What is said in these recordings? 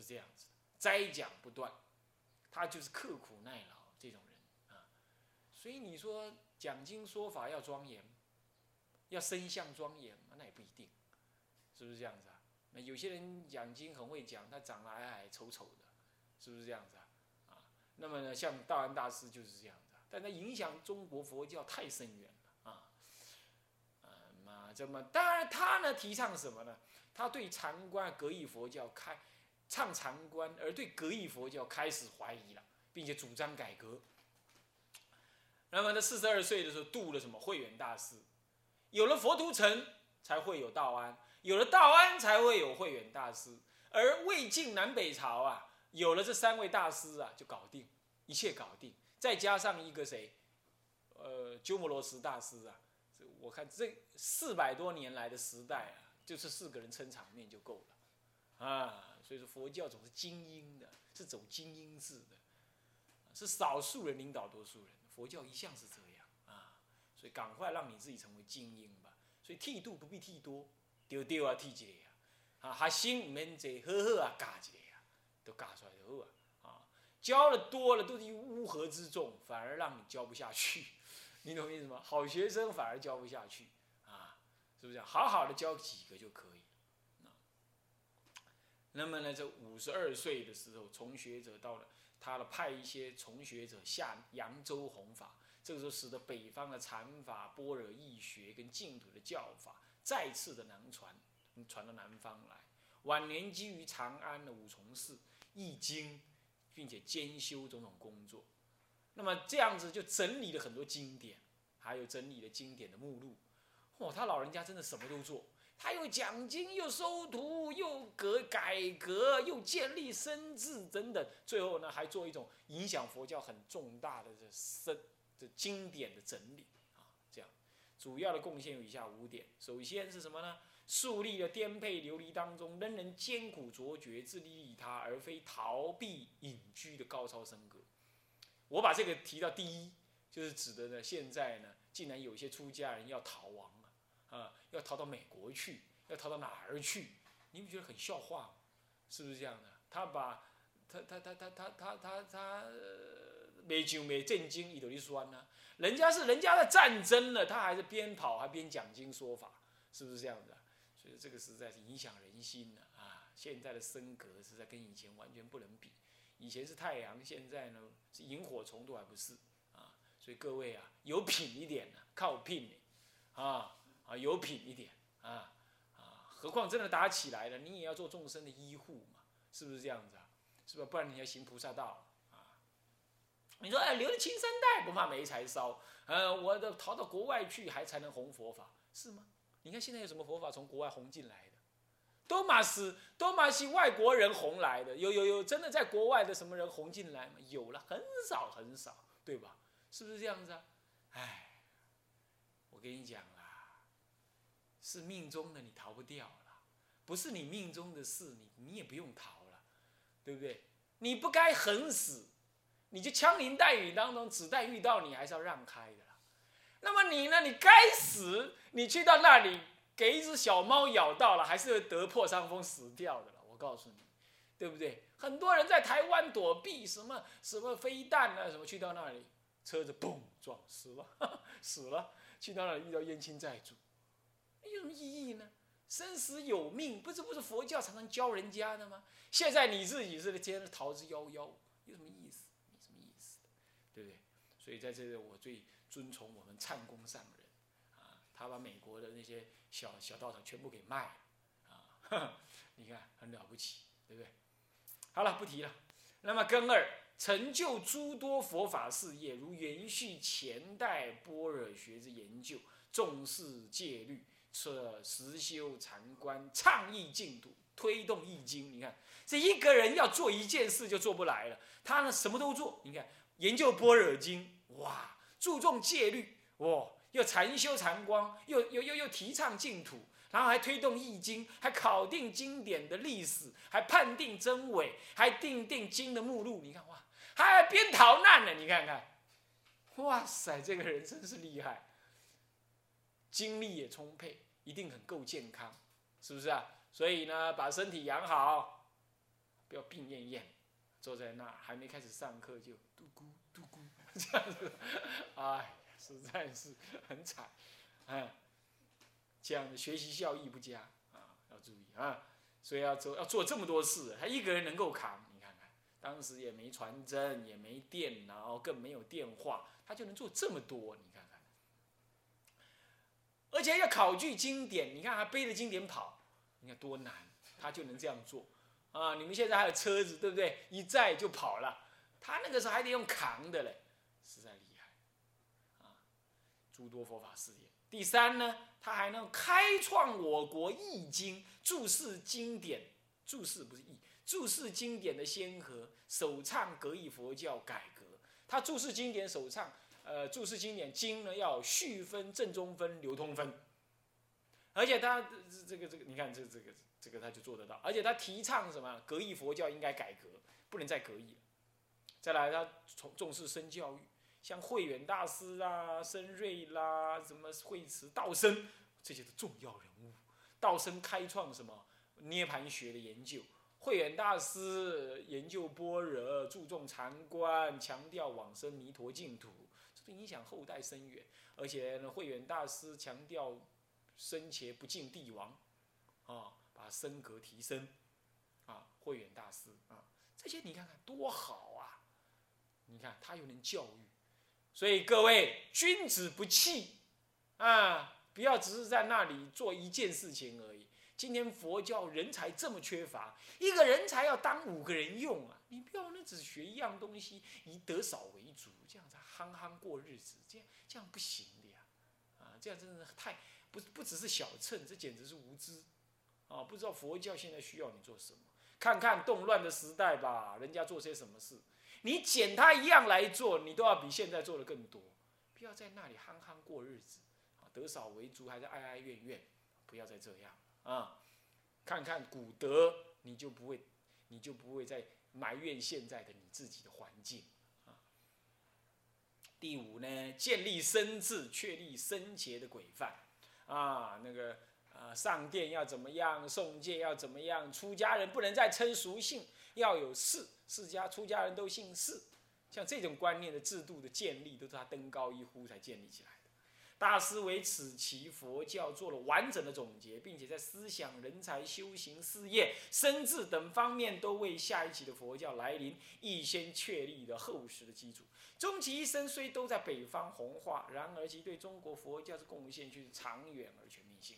是这样子，摘讲不断，他就是刻苦耐劳这种人啊。所以你说讲经说法要庄严，要身相庄严那也不一定，是不是这样子啊？那有些人讲经很会讲，他长得矮矮丑丑的，是不是这样子啊？啊，那么呢，像道安大师就是这样子，但他影响中国佛教太深远了啊。嗯嘛，这么当然他呢提倡什么呢？他对禅观、格义佛教开唱禅观，而对格义佛教开始怀疑了，并且主张改革。那么他四十二岁的时候度了什么慧远大师，有了佛图澄，才会有道安。有了道安，才会有慧远大师。而魏晋南北朝啊，有了这三位大师啊，就搞定一切，搞定。再加上一个谁，呃，鸠摩罗什大师啊，我看这四百多年来的时代啊，就是四个人撑场面就够了啊。所以说佛教总是精英的，是走精英制的，是少数人领导多数人。佛教一向是这样啊，所以赶快让你自己成为精英吧。所以剃度不必剃多。丢丢啊，剃几个啊，啊，学生唔免坐，好好啊，教一个啊，都教出来就好啊。啊，教的多了都是乌合之众，反而让你教不下去，你懂我意思吗？好学生反而教不下去啊，是不是？好好的教几个就可以。那么呢，这五十二岁的时候，从学者到了，他的派一些从学者下扬州弘法，这个时候使得北方的禅法、般若义学跟净土的教法。再次的南传，传到南方来。晚年基于长安的五重寺易经，并且兼修种种工作。那么这样子就整理了很多经典，还有整理了经典的目录。哦，他老人家真的什么都做，他又讲经，又收徒，又革改革，又建立生智等等。最后呢，还做一种影响佛教很重大的这生这经典的整理啊，这样。主要的贡献有以下五点：首先是什么呢？树立了颠沛流离当中仍能艰苦卓绝、自立利他而非逃避隐居的高超僧格。我把这个提到第一，就是指的呢，现在呢，竟然有些出家人要逃亡，要逃到美国去，要逃到哪儿去？你不觉得很笑话吗？是不是这样的？他把，他他他他他他他他。没就没震惊，一头的酸呢。人家是人家的战争了，他还是边跑还边讲经说法，是不是这样子？所以这个实在是影响人心了啊！现在的升格实在跟以前完全不能比。以前是太阳，现在呢是萤火虫都还不是啊！所以各位啊，有品一点的，靠聘的啊啊，有品一点啊啊！何况真的打起来了，你也要做众生的医护嘛，是不是这样子啊？是吧？不然你要行菩萨道啊。你说哎，留了青山在不怕没柴烧，呃，我的逃到国外去还才能弘佛法，是吗？你看现在有什么佛法从国外弘进来的？多玛斯，多玛西外国人红来的，有有有，真的在国外的什么人红进来吗？有了，很少很少，对吧？是不是这样子啊？哎，我跟你讲啦，是命中的，你逃不掉了；不是你命中的事，你你也不用逃了，对不对？你不该横死。你就枪林弹雨当中，子弹遇到你还是要让开的啦。那么你呢？你该死，你去到那里给一只小猫咬到了，还是会得破伤风死掉的了。我告诉你，对不对？很多人在台湾躲避什么什么飞弹啊，什么去到那里，车子嘣撞死了，死了。去到那里遇到冤亲债主，有什么意义呢？生死有命，不是不是佛教常常教人家的吗？现在你自己是天逃之夭夭，有什么意思？没什么意思，对不对？所以在这里，我最尊崇我们灿公上人，啊，他把美国的那些小小道场全部给卖了，啊，你看很了不起，对不对？好了，不提了。那么根二，成就诸多佛法事业，如延续前代般若学之研究，重视戒律，设实修禅观，倡议净土，推动易经。你看，这一个人要做一件事就做不来了，他呢什么都做。你看。研究般若经，哇，注重戒律，哇，又禅修禅光，又又又又提倡净土，然后还推动易经，还考定经典的历史，还判定真伪，还定定经的目录。你看哇，还边逃难呢，你看看，哇塞，这个人真是厉害，精力也充沛，一定很够健康，是不是啊？所以呢，把身体养好。不要病恹恹，坐在那还没开始上课就嘟咕嘟咕这样子，哎，实在是很惨，哎，这样的学习效益不佳啊，要注意啊，所以要做要做这么多事，他一个人能够扛，你看看，当时也没传真，也没电脑，更没有电话，他就能做这么多，你看，而且要考据经典，你看还背着经典跑，你看多难，他就能这样做。啊，你们现在还有车子，对不对？一载就跑了，他那个时候还得用扛的嘞，实在厉害，啊，诸多佛法事业。第三呢，他还能开创我国易经注释经典，注释不是易，注释经典的先河，首倡格义佛教改革。他注释经典首倡，呃，注释经典经呢要序分、正中分、流通分，而且他这个这个，你看这这个。这个他就做得到，而且他提倡什么？格义佛教应该改革，不能再格义了。再来，他重重视深教育，像慧远大师啊、深瑞啦、什么慧慈、道生这些的重要人物。道生开创什么涅盘学的研究，慧远大师研究般若，注重禅观，强调往生弥陀净土，影响后代深远。而且呢，慧远大师强调生前不敬帝王，啊。把身格提升，啊，慧远大师啊，这些你看看多好啊！你看他又能教育，所以各位君子不器啊，不要只是在那里做一件事情而已。今天佛教人才这么缺乏，一个人才要当五个人用啊！你不要那只学一样东西，以得少为主，这样子憨憨过日子，这样这样不行的呀！啊，这样真的是太不不只是小秤，这简直是无知。啊，不知道佛教现在需要你做什么？看看动乱的时代吧，人家做些什么事，你捡他一样来做，你都要比现在做的更多。不要在那里憨憨过日子，啊，得少为主，还是哀哀怨怨，不要再这样啊！看看古德，你就不会，你就不会再埋怨现在的你自己的环境啊。第五呢，建立身智，确立身节的规范啊，那个。啊，上殿要怎么样？送戒要怎么样？出家人不能再称俗姓，要有氏，世家出家人都姓氏。像这种观念的制度的建立，都是他登高一呼才建立起来。大师为此期佛教做了完整的总结，并且在思想、人才、修行、事业、生智等方面，都为下一期的佛教来临，预先确立了厚实的基础。终其一生虽都在北方弘化，然而其对中国佛教的贡献却是长远而全面性。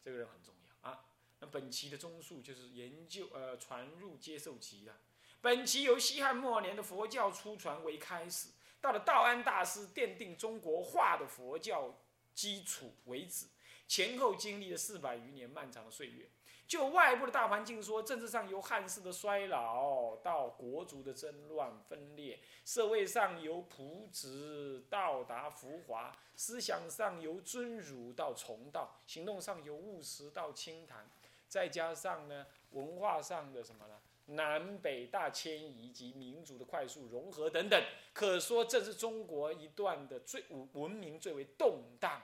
这个人很重要啊。那本期的综述就是研究呃传入接受期了。本期由西汉末年的佛教初传为开始，到了道安大师奠定中国化的佛教基础为止，前后经历了四百余年漫长的岁月。就外部的大环境说，政治上由汉室的衰老到国族的争乱分裂，社会上由朴质到达浮华，思想上由尊儒到崇道，行动上由务实到清谈，再加上呢文化上的什么呢？南北大迁移及民族的快速融合等等，可说这是中国一段的最文明最为动荡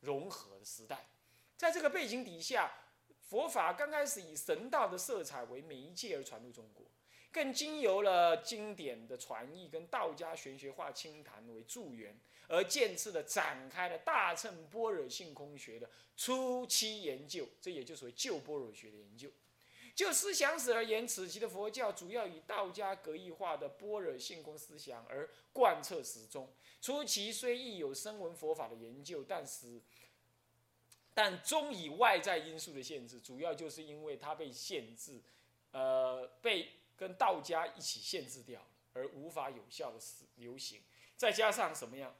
融合的时代。在这个背景底下。佛法刚开始以神道的色彩为媒介而传入中国，更经由了经典的传译跟道家玄学化清谈为助缘，而渐次的展开了大乘般若性空学的初期研究，这也就属于旧般若学的研究。就思想史而言，此期的佛教主要以道家格义化的般若性空思想而贯彻始终。初期虽亦有声闻佛法的研究，但是。但终以外在因素的限制，主要就是因为它被限制，呃，被跟道家一起限制掉，而无法有效的使流行。再加上什么样，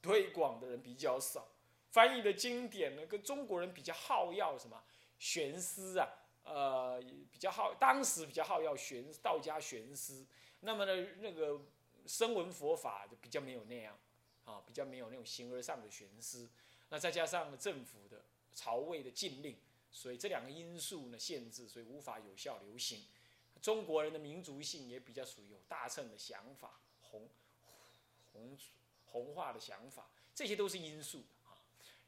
推广的人比较少，翻译的经典呢，跟中国人比较好要什么玄思啊，呃，比较好，当时比较好要玄道家玄思。那么呢，那个声闻佛法就比较没有那样，啊，比较没有那种形而上的玄思。那再加上政府的。朝魏的禁令，所以这两个因素呢限制，所以无法有效流行。中国人的民族性也比较属于有大乘的想法，红红红化的想法，这些都是因素啊。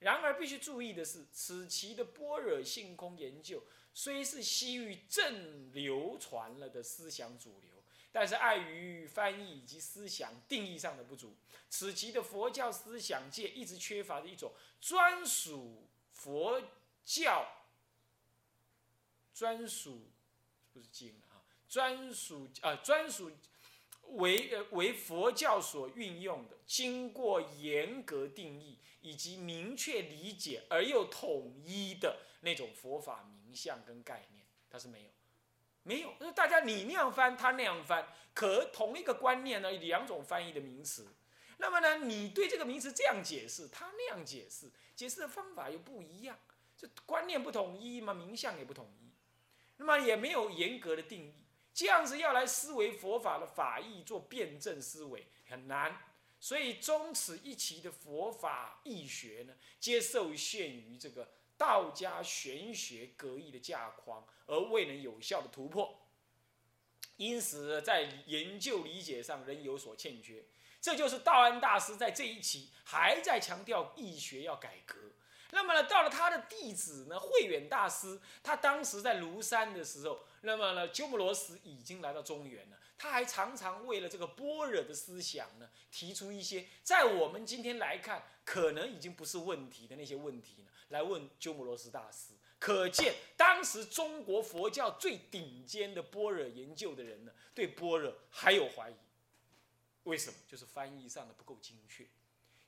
然而必须注意的是，此期的般若性空研究虽是西域正流传了的思想主流。但是碍于翻译以及思想定义上的不足，此期的佛教思想界一直缺乏的一种专属佛教、专属不是经啊，专属啊专属为呃为佛教所运用的，经过严格定义以及明确理解而又统一的那种佛法名相跟概念，它是没有。没有，那大家你那样翻，他那样翻，可同一个观念呢，两种翻译的名词，那么呢，你对这个名词这样解释，他那样解释，解释的方法又不一样，这观念不统一嘛，名相也不统一，那么也没有严格的定义，这样子要来思维佛法的法义做辩证思维很难，所以终此一期的佛法义学呢，皆受限于这个。道家玄学格义的架框，而未能有效的突破，因此在研究理解上仍有所欠缺。这就是道安大师在这一期还在强调易学要改革。那么呢，到了他的弟子呢，慧远大师，他当时在庐山的时候，那么呢，鸠摩罗什已经来到中原了，他还常常为了这个般若的思想呢，提出一些在我们今天来看可能已经不是问题的那些问题呢。来问鸠摩罗什大师，可见当时中国佛教最顶尖的般若研究的人呢，对般若还有怀疑。为什么？就是翻译上的不够精确，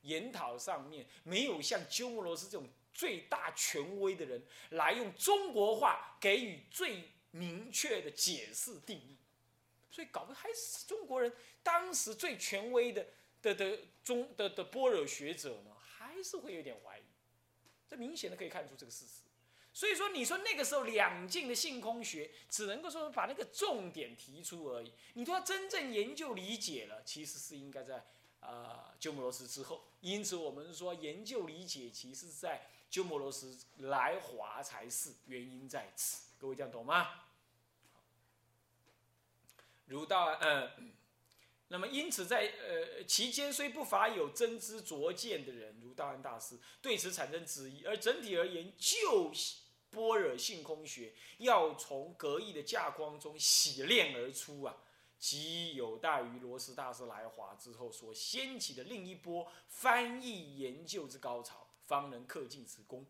研讨上面没有像鸠摩罗什这种最大权威的人来用中国话给予最明确的解释定义，所以搞得还是中国人当时最权威的的的中的的般若学者呢，还是会有点怀疑。这明显的可以看出这个事实，所以说你说那个时候两晋的性空学只能够说把那个重点提出而已。你说真正研究理解了，其实是应该在啊鸠摩罗什之后。因此我们说研究理解，其实在鸠摩罗什来华才是原因在此。各位这样懂吗？儒道嗯。那么，因此，在呃期间虽不乏有真知灼见的人，如道安大师，对此产生质疑。而整体而言，就般若性空学要从格义的架框中洗炼而出啊，即有待于罗什大师来华之后所掀起的另一波翻译研究之高潮，方能克尽此功。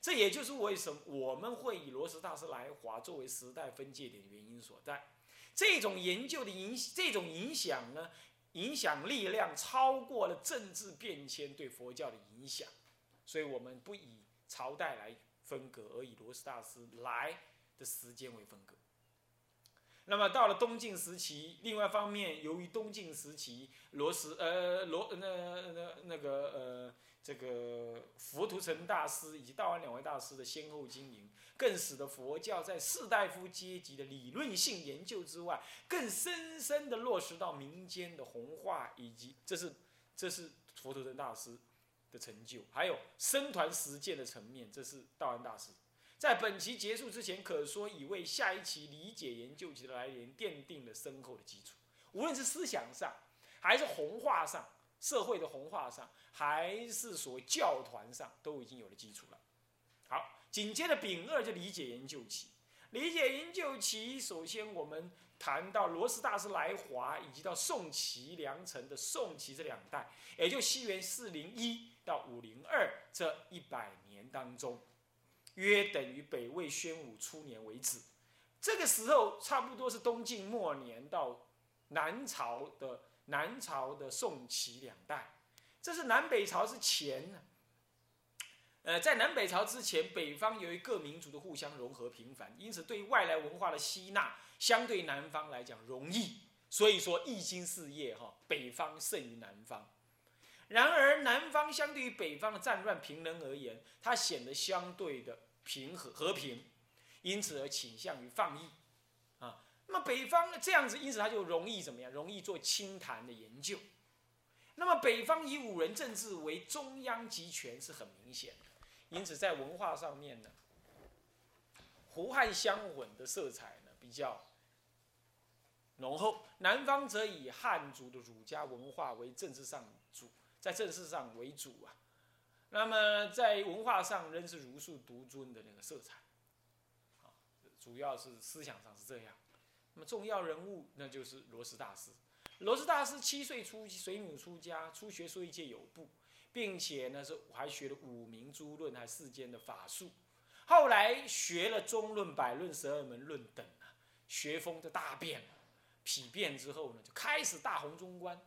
这也就是为什么我们会以罗什大师来华作为时代分界点的原因所在。这种研究的影，这种影响呢，影响力量超过了政治变迁对佛教的影响，所以我们不以朝代来分隔，而以罗什大师来的时间为分隔。那么到了东晋时期，另外一方面，由于东晋时期罗什呃罗那那那个呃。这个佛图澄大师以及道安两位大师的先后经营，更使得佛教在士大夫阶级的理论性研究之外，更深深的落实到民间的弘化，以及这是这是佛图澄大师的成就。还有僧团实践的层面，这是道安大师。在本期结束之前，可说已为下一期理解研究期的来临奠定了深厚的基础。无论是思想上，还是弘化上。社会的红化上，还是所谓教团上，都已经有了基础了。好，紧接着丙二就理解研究期。理解研究期，首先我们谈到罗斯大师来华，以及到宋齐梁陈的宋齐这两代，也就西元四零一到五零二这一百年当中，约等于北魏宣武初年为止。这个时候差不多是东晋末年到南朝的。南朝的宋齐两代，这是南北朝之前。呃，在南北朝之前，北方由于各民族的互相融合频繁，因此对外来文化的吸纳，相对南方来讲容易。所以说，易经事业哈，北方胜于南方。然而，南方相对于北方的战乱平人而言，它显得相对的平和和平，因此而倾向于放逸。啊那么北方这样子，因此他就容易怎么样？容易做清谈的研究。那么北方以五人政治为中央集权是很明显的，因此在文化上面呢，胡汉相混的色彩呢比较浓厚。南方则以汉族的儒家文化为政治上主，在政治上为主啊。那么在文化上仍是儒术独尊的那个色彩，啊，主要是思想上是这样。那么重要人物那就是罗斯大师。罗斯大师七岁出水母出家，初学说一界有部，并且呢是还学了五明诸论，还世间的法术。后来学了中论、百论、十二门论等，学风就大变了。匹变之后呢，就开始大红中观。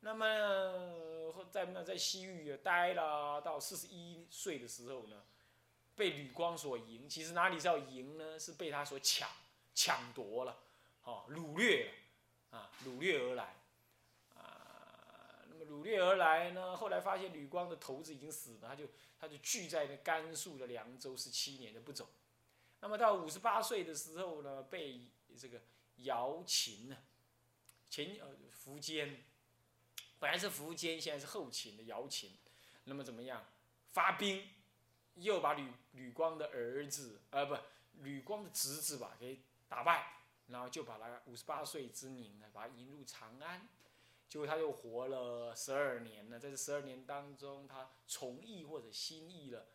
那么在那在西域待了到四十一岁的时候呢，被吕光所赢。其实哪里是要赢呢？是被他所抢抢夺了，哦，掳掠了，啊，掳掠而来，啊，那么掳掠而来呢，后来发现吕光的头子已经死了，他就他就聚在那甘肃的凉州十七年都不走。那么到五十八岁的时候呢，被这个。姚秦呢？前呃苻坚，本来是苻坚，现在是后秦的姚秦。那么怎么样？发兵，又把吕吕光的儿子，呃不，吕光的侄子吧，给打败，然后就把他五十八岁之年呢，把他引入长安。结果他又活了十二年呢，在这十二年当中，他从艺或者新艺了，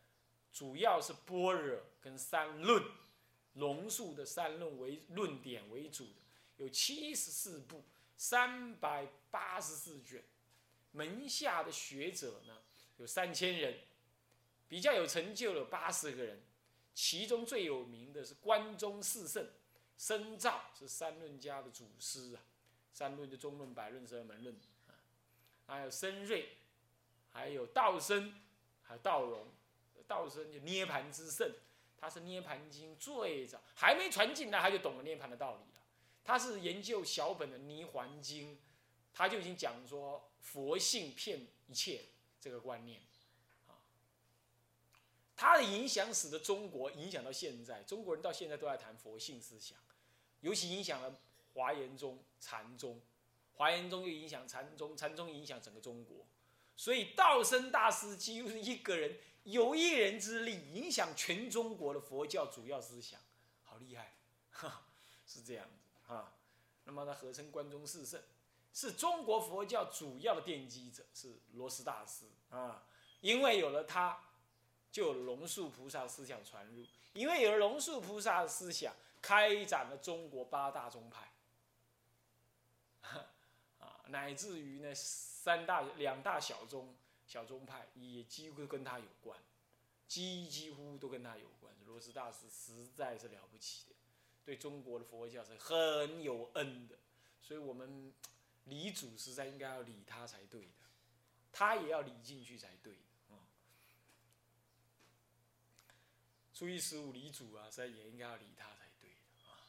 主要是般若跟三论。龙树的三论为论点为主的，有七十四部，三百八十四卷，门下的学者呢有三千人，比较有成就的八十个人，其中最有名的是关中四圣，深造是三论家的祖师啊，三论的中论、百论、十二门论啊，还有深瑞，还有道生，还有道荣，道生就涅盘之圣。他是《涅盘经》最早还没传进来，他就懂了涅盘的道理了。他是研究小本的《泥环经》，他就已经讲说佛性骗一切这个观念，啊，他的影响使得中国影响到现在，中国人到现在都在谈佛性思想，尤其影响了华严宗、禅宗，华严宗又影响禅宗，禅宗影响整个中国，所以道生大师几乎是一个人。有一人之力影响全中国的佛教主要思想，好厉害，哈是这样子啊。那么他合称关中四圣，是中国佛教主要的奠基者，是罗斯大师啊。因为有了他，就有龙树菩萨思想传入；因为有了龙树菩萨的思想，开展了中国八大宗派，啊，乃至于呢三大两大小宗。小宗派也几乎跟他有关，几几乎都跟他有关。罗斯大师实在是了不起的，对中国的佛教是很有恩的，所以我们理主实在应该要理他才对的，他也要理进去才对的啊。初一十五理主啊，实在也应该要理他才对的啊。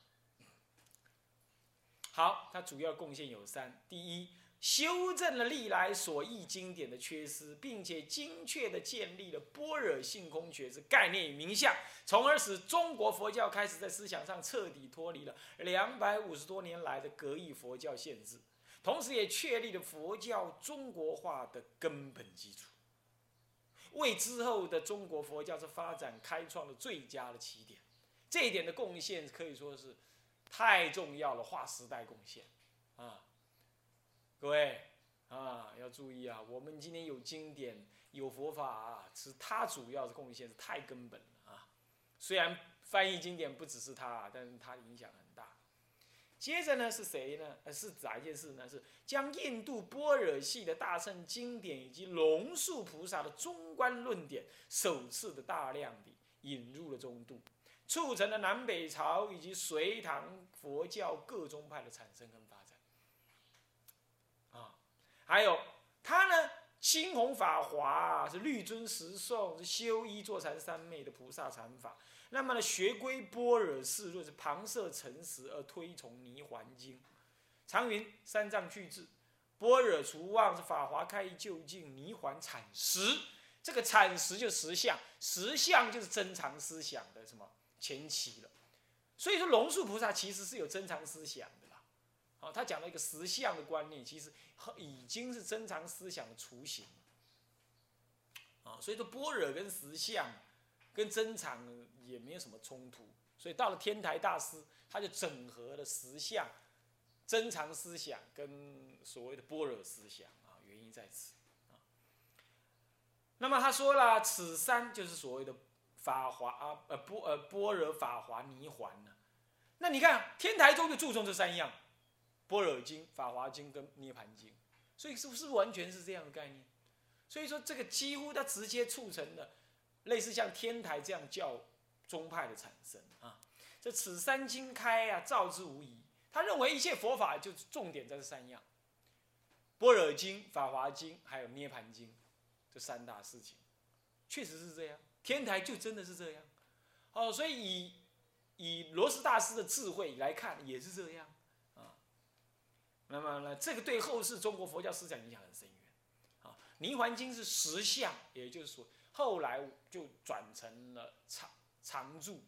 好，他主要贡献有三：第一。修正了历来所译经典的缺失，并且精确地建立了般若性空觉之概念与名相，从而使中国佛教开始在思想上彻底脱离了两百五十多年来的格义佛教限制，同时也确立了佛教中国化的根本基础，为之后的中国佛教之发展开创了最佳的起点。这一点的贡献可以说是太重要了，划时代贡献啊！各位啊，要注意啊！我们今天有经典、有佛法啊，是他主要的贡献是太根本了啊。虽然翻译经典不只是他，但是他影响很。接着呢是谁呢？呃，是哪一件事呢？是将印度般若系的大乘经典以及龙树菩萨的中观论点，首次的大量地引入了中度，促成了南北朝以及隋唐佛教各宗派的产生跟发展。啊还有他呢，青红法华是律尊十颂，是修一坐禅三昧的菩萨禅法。那么呢，学归般若四论是旁摄诚实而推崇泥环经。常云三藏具智，般若除妄是法华开义究竟，泥环阐实。这个阐实就实相，实相就是真常思想的什么前期了。所以说，龙树菩萨其实是有真常思想的啦。好，他讲了一个实相的观念，其实已经是真常思想的雏形啊，所以说般若跟实相跟真常也没有什么冲突。所以到了天台大师，他就整合了实相、真常思想跟所谓的般若思想啊，原因在此啊。那么他说了，此三就是所谓的法华啊，呃波呃般若法华涅环呢。那你看天台宗就注重这三样，般若经、法华经跟涅盘经，所以是不是完全是这样的概念？所以说这个几乎它直接促成了类似像天台这样教宗派的产生啊。这此三经开啊，照之无疑。他认为一切佛法就重点在这三样：般若经、法华经还有涅盘经。这三大事情，确实是这样。天台就真的是这样，哦，所以以以罗斯大师的智慧来看，也是这样啊。那么呢，这个对后世中国佛教思想影响很深远啊。《泥环经》是实相，也就是说，后来就转成了常常住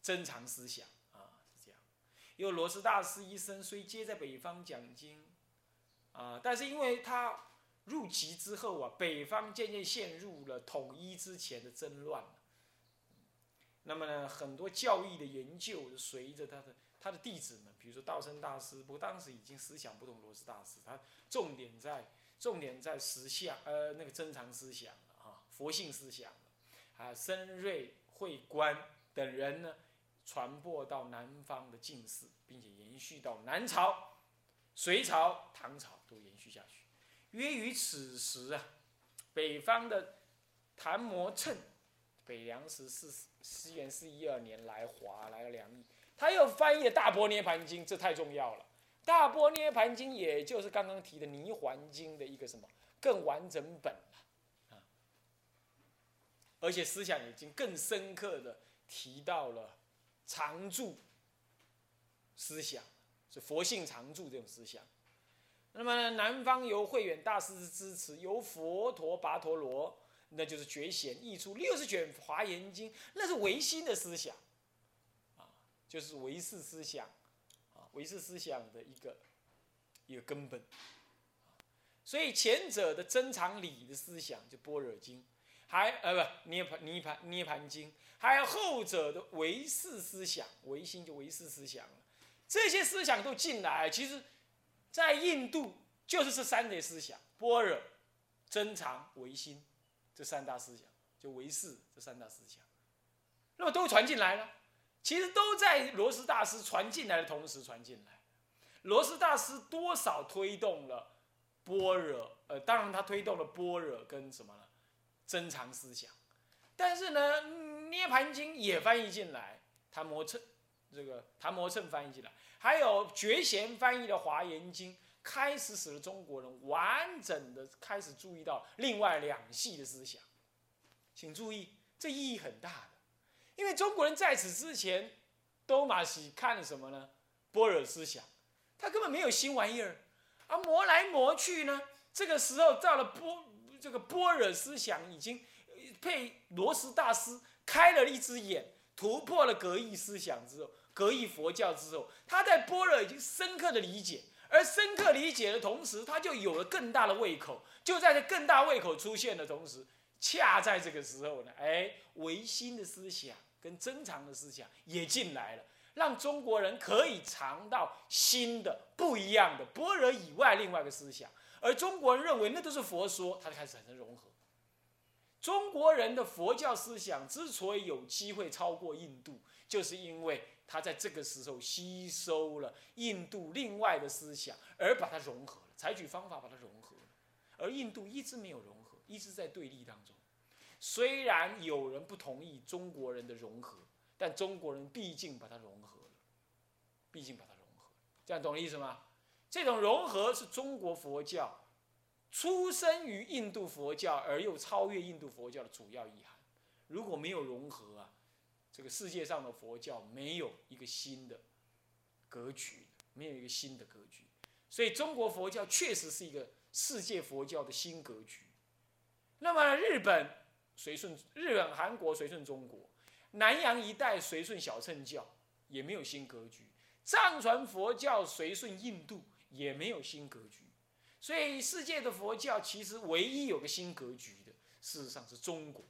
珍藏思想啊，是这样。因为罗斯大师一生虽皆在北方讲经啊，但是因为他。入籍之后啊，北方渐渐陷入了统一之前的争乱。那么呢，很多教义的研究随着他的他的弟子们，比如说道生大师，不过当时已经思想不同，罗斯大师，他重点在重点在实相，呃，那个珍藏思想，佛性思想，啊，深瑞慧观等人呢，传播到南方的进士，并且延续到南朝、隋朝、唐朝都延续下去。约于此时啊，北方的谭摩趁，北凉时是西元四一二年来华来了梁邑，他又翻译了《大波涅盘经》，这太重要了。《大波涅盘经》也就是刚刚提的《泥环经》的一个什么更完整本啊，而且思想已经更深刻的提到了常住思想，是佛性常住这种思想。那么南方由慧远大师支持，由佛陀跋陀罗，那就是觉贤译出六十卷华严经，那是唯心的思想，啊，就是唯识思想，啊，唯识思想的一个一个根本。所以前者的珍藏理的思想就般若经，还呃不涅盘涅盘涅盘经，还有后者的唯识思想，唯心就唯识思想了，这些思想都进来，其实。在印度，就是这三类思想：般若、珍藏、唯心，这三大思想，就唯识这三大思想。那么都传进来了，其实都在罗斯大师传进来的同时传进来。罗斯大师多少推动了般若，呃，当然他推动了般若跟什么呢？珍藏思想。但是呢，《涅盘经》也翻译进来，谭摩趁这个谭摩趁翻译进来。还有觉贤翻译的《华严经》，开始使得中国人完整的开始注意到另外两系的思想。请注意，这意义很大的，因为中国人在此之前都马西看了什么呢？般若思想，他根本没有新玩意儿，啊，磨来磨去呢。这个时候到了波这个般若思想已经被罗什大师开了一只眼，突破了格义思想之后。格义佛教之后，他在般若已经深刻的理解，而深刻理解的同时，他就有了更大的胃口。就在这更大胃口出现的同时，恰在这个时候呢，哎，唯心的思想跟珍藏的思想也进来了，让中国人可以尝到新的不一样的般若以外另外一个思想，而中国人认为那都是佛说，他就开始产生融合。中国人的佛教思想之所以有机会超过印度，就是因为。他在这个时候吸收了印度另外的思想，而把它融合了，采取方法把它融合了。而印度一直没有融合，一直在对立当中。虽然有人不同意中国人的融合，但中国人毕竟把它融合了，毕竟把它融合。这样懂意思吗？这种融合是中国佛教出生于印度佛教而又超越印度佛教的主要意涵。如果没有融合啊。这个世界上的佛教没有一个新的格局，没有一个新的格局，所以中国佛教确实是一个世界佛教的新格局。那么日本随顺日本、韩国随顺中国，南洋一带随顺小乘教也没有新格局，藏传佛教随顺印度也没有新格局。所以世界的佛教其实唯一有个新格局的，事实上是中国。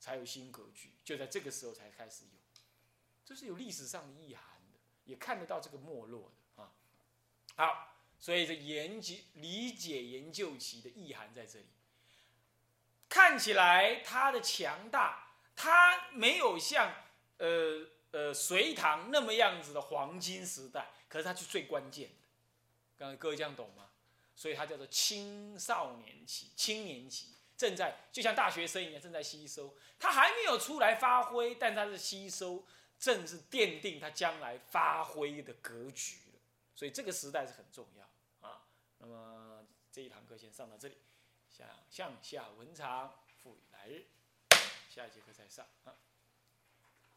才有新格局，就在这个时候才开始有，这是有历史上的意涵的，也看得到这个没落的啊。好，所以这研究、理解、研究其的意涵在这里。看起来它的强大，它没有像呃呃隋唐那么样子的黄金时代，可是它是最关键的。刚才各位这样懂吗？所以它叫做青少年期、青年期，正在就像大学生一样正在吸收，它还没有出来发挥，但它是吸收，正是奠定它将来发挥的格局了。所以这个时代是很重要啊。那么这一堂课先上到这里，向向下文长，赋予来日，下一节课再上啊。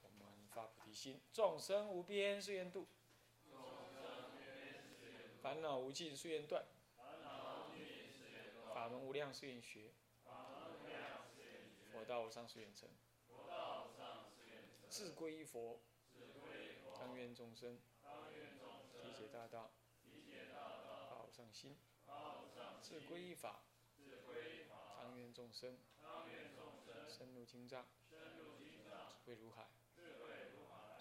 我们发菩提心，众生无边誓愿度，烦恼无尽誓愿断。法门无量誓愿学，佛道无上誓愿成。自归依佛，当愿众生体解大道，发无上心。自归依法，众生。深入经藏，智慧如海。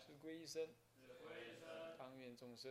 自归一生，当愿众生。